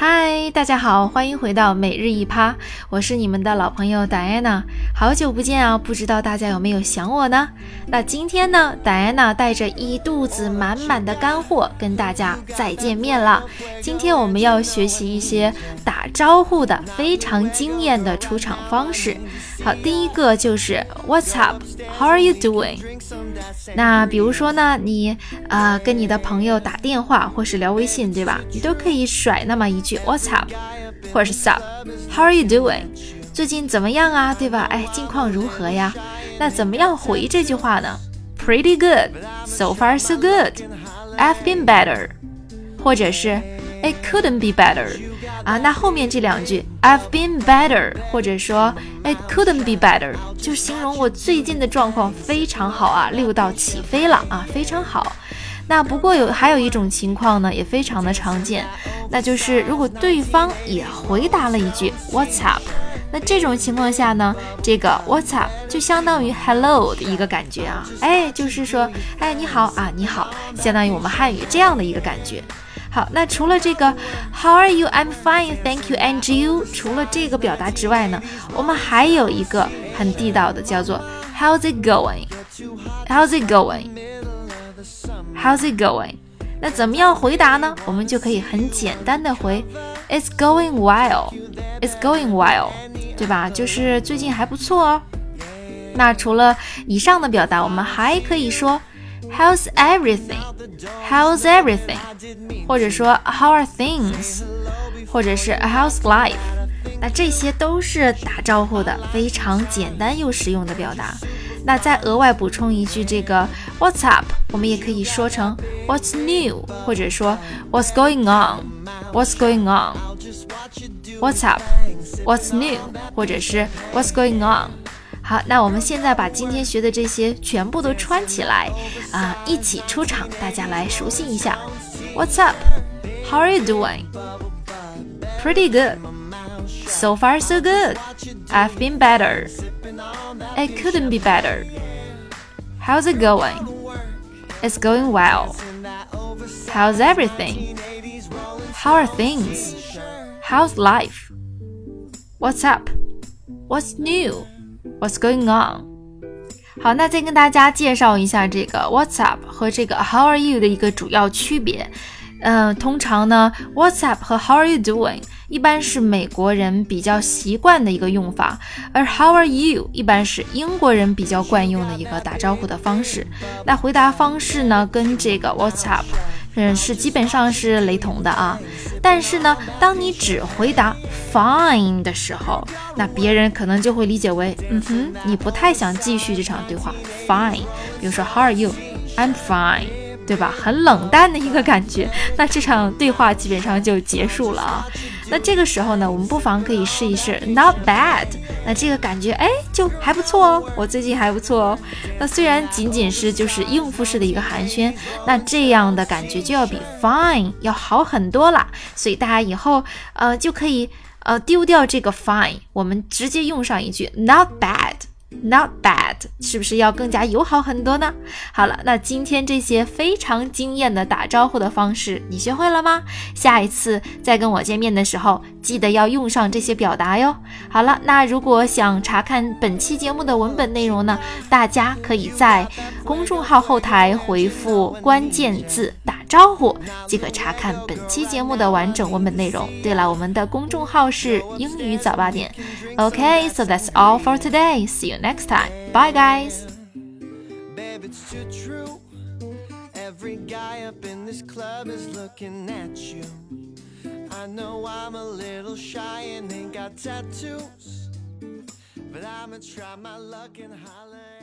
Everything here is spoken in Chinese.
嗨，大家好，欢迎回到每日一趴，我是你们的老朋友戴安娜，好久不见啊，不知道大家有没有想我呢？那今天呢，戴安娜带着一肚子满满的干货跟大家再见面了。今天我们要学习一些打招呼的非常惊艳的出场方式。好，第一个就是 What's up？How are you doing？那比如说呢，你呃跟你的朋友打电话或是聊微信，对吧？你都可以甩那么一句 What's up？或者是 Sup？How are you doing？最近怎么样啊？对吧？哎，近况如何呀？那怎么样回这句话呢？Pretty good. So far so good. I've been better. 或者是 It couldn't be better. 啊，那后面这两句 I've been better，或者说 It couldn't be better，就形容我最近的状况非常好啊，六到起飞了啊，非常好。那不过有还有一种情况呢，也非常的常见，那就是如果对方也回答了一句 What's up，那这种情况下呢，这个 What's up 就相当于 Hello 的一个感觉啊，哎，就是说，哎，你好啊，你好，相当于我们汉语这样的一个感觉。好，那除了这个 How are you? I'm fine, thank you. And you? 除了这个表达之外呢，我们还有一个很地道的，叫做 How's it going? How's it going? How's it going? 那怎么样回答呢？我们就可以很简单的回 It's going well. It's going well，对吧？就是最近还不错哦。那除了以上的表达，我们还可以说。How's everything? How's everything? 或者说 How are things? 或者是 How's life? 那这些都是打招呼的非常简单又实用的表达。那再额外补充一句，这个 What's up？我们也可以说成 What's new？或者说 What's going on？What's going on？What's up？What's new？或者是 What's going on？ 好，那我们现在把今天学的这些全部都串起来，啊，一起出场，大家来熟悉一下。What's up? How are you doing? Pretty good. So far, so good. I've been better. It couldn't be better. How's it going? It's going well. How's everything? How are things? How's life? What's up? What's new? What's going on？好，那再跟大家介绍一下这个 What's up 和这个 How are you 的一个主要区别。嗯，通常呢，What's up 和 How are you doing 一般是美国人比较习惯的一个用法，而 How are you 一般是英国人比较惯用的一个打招呼的方式。那回答方式呢，跟这个 What's up。嗯，是基本上是雷同的啊。但是呢，当你只回答 fine 的时候，那别人可能就会理解为，嗯哼，你不太想继续这场对话。fine，比如说 How are you？I'm fine。对吧？很冷淡的一个感觉，那这场对话基本上就结束了啊。那这个时候呢，我们不妨可以试一试 not bad。那这个感觉哎，就还不错哦，我最近还不错哦。那虽然仅仅是就是应付式的一个寒暄，那这样的感觉就要比 fine 要好很多啦。所以大家以后呃就可以呃丢掉这个 fine，我们直接用上一句 not bad。Not bad，是不是要更加友好很多呢？好了，那今天这些非常惊艳的打招呼的方式，你学会了吗？下一次再跟我见面的时候，记得要用上这些表达哟。好了，那如果想查看本期节目的文本内容呢，大家可以在公众号后台回复关键字“打招呼”，即可查看本期节目的完整文本内容。对了，我们的公众号是英语早八点。OK，so that's all for today. See you. next time. Bye, guys. Babe, it's too true. Every guy up in this club is looking at you. I know I'm a little shy and ain't got tattoos. But I'ma try my luck and holler.